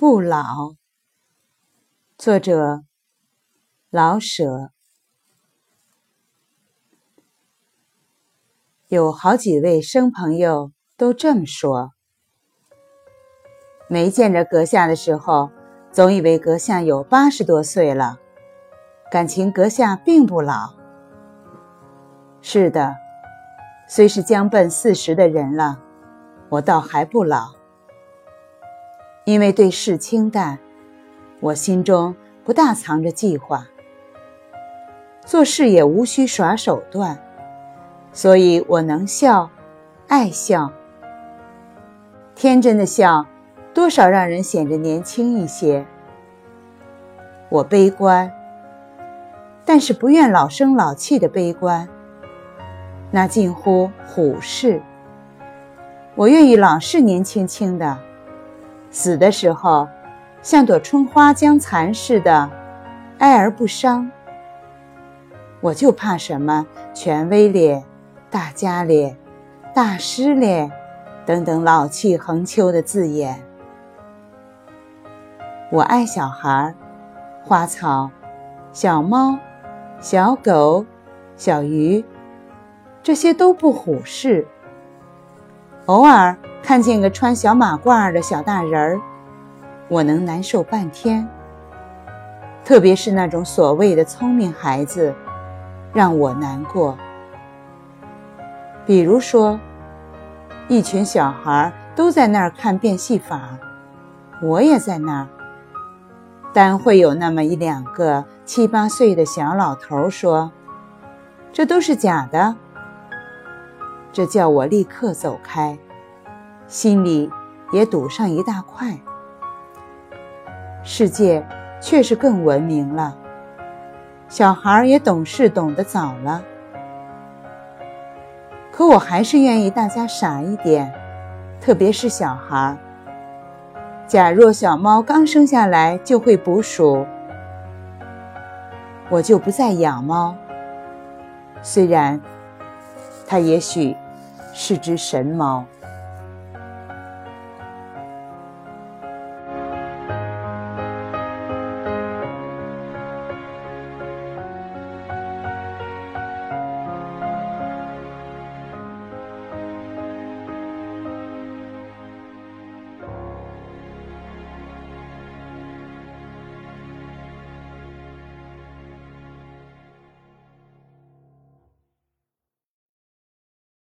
不老。作者：老舍。有好几位生朋友都这么说。没见着阁下的时候，总以为阁下有八十多岁了，感情阁下并不老。是的，虽是将奔四十的人了，我倒还不老。因为对事清淡，我心中不大藏着计划，做事也无需耍手段，所以我能笑，爱笑。天真的笑，多少让人显得年轻一些。我悲观，但是不愿老生老气的悲观，那近乎虎视。我愿意老是年轻轻的。死的时候，像朵春花将残似的，哀而不伤。我就怕什么权威咧、大家咧、大师咧等等老气横秋的字眼。我爱小孩、花草、小猫、小狗、小鱼，这些都不虎视。偶尔。看见个穿小马褂的小大人儿，我能难受半天。特别是那种所谓的聪明孩子，让我难过。比如说，一群小孩都在那儿看变戏法，我也在那儿，但会有那么一两个七八岁的小老头说：“这都是假的。”这叫我立刻走开。心里也堵上一大块。世界确实更文明了，小孩也懂事懂得早了。可我还是愿意大家傻一点，特别是小孩。假若小猫刚生下来就会捕鼠，我就不再养猫。虽然它也许是只神猫。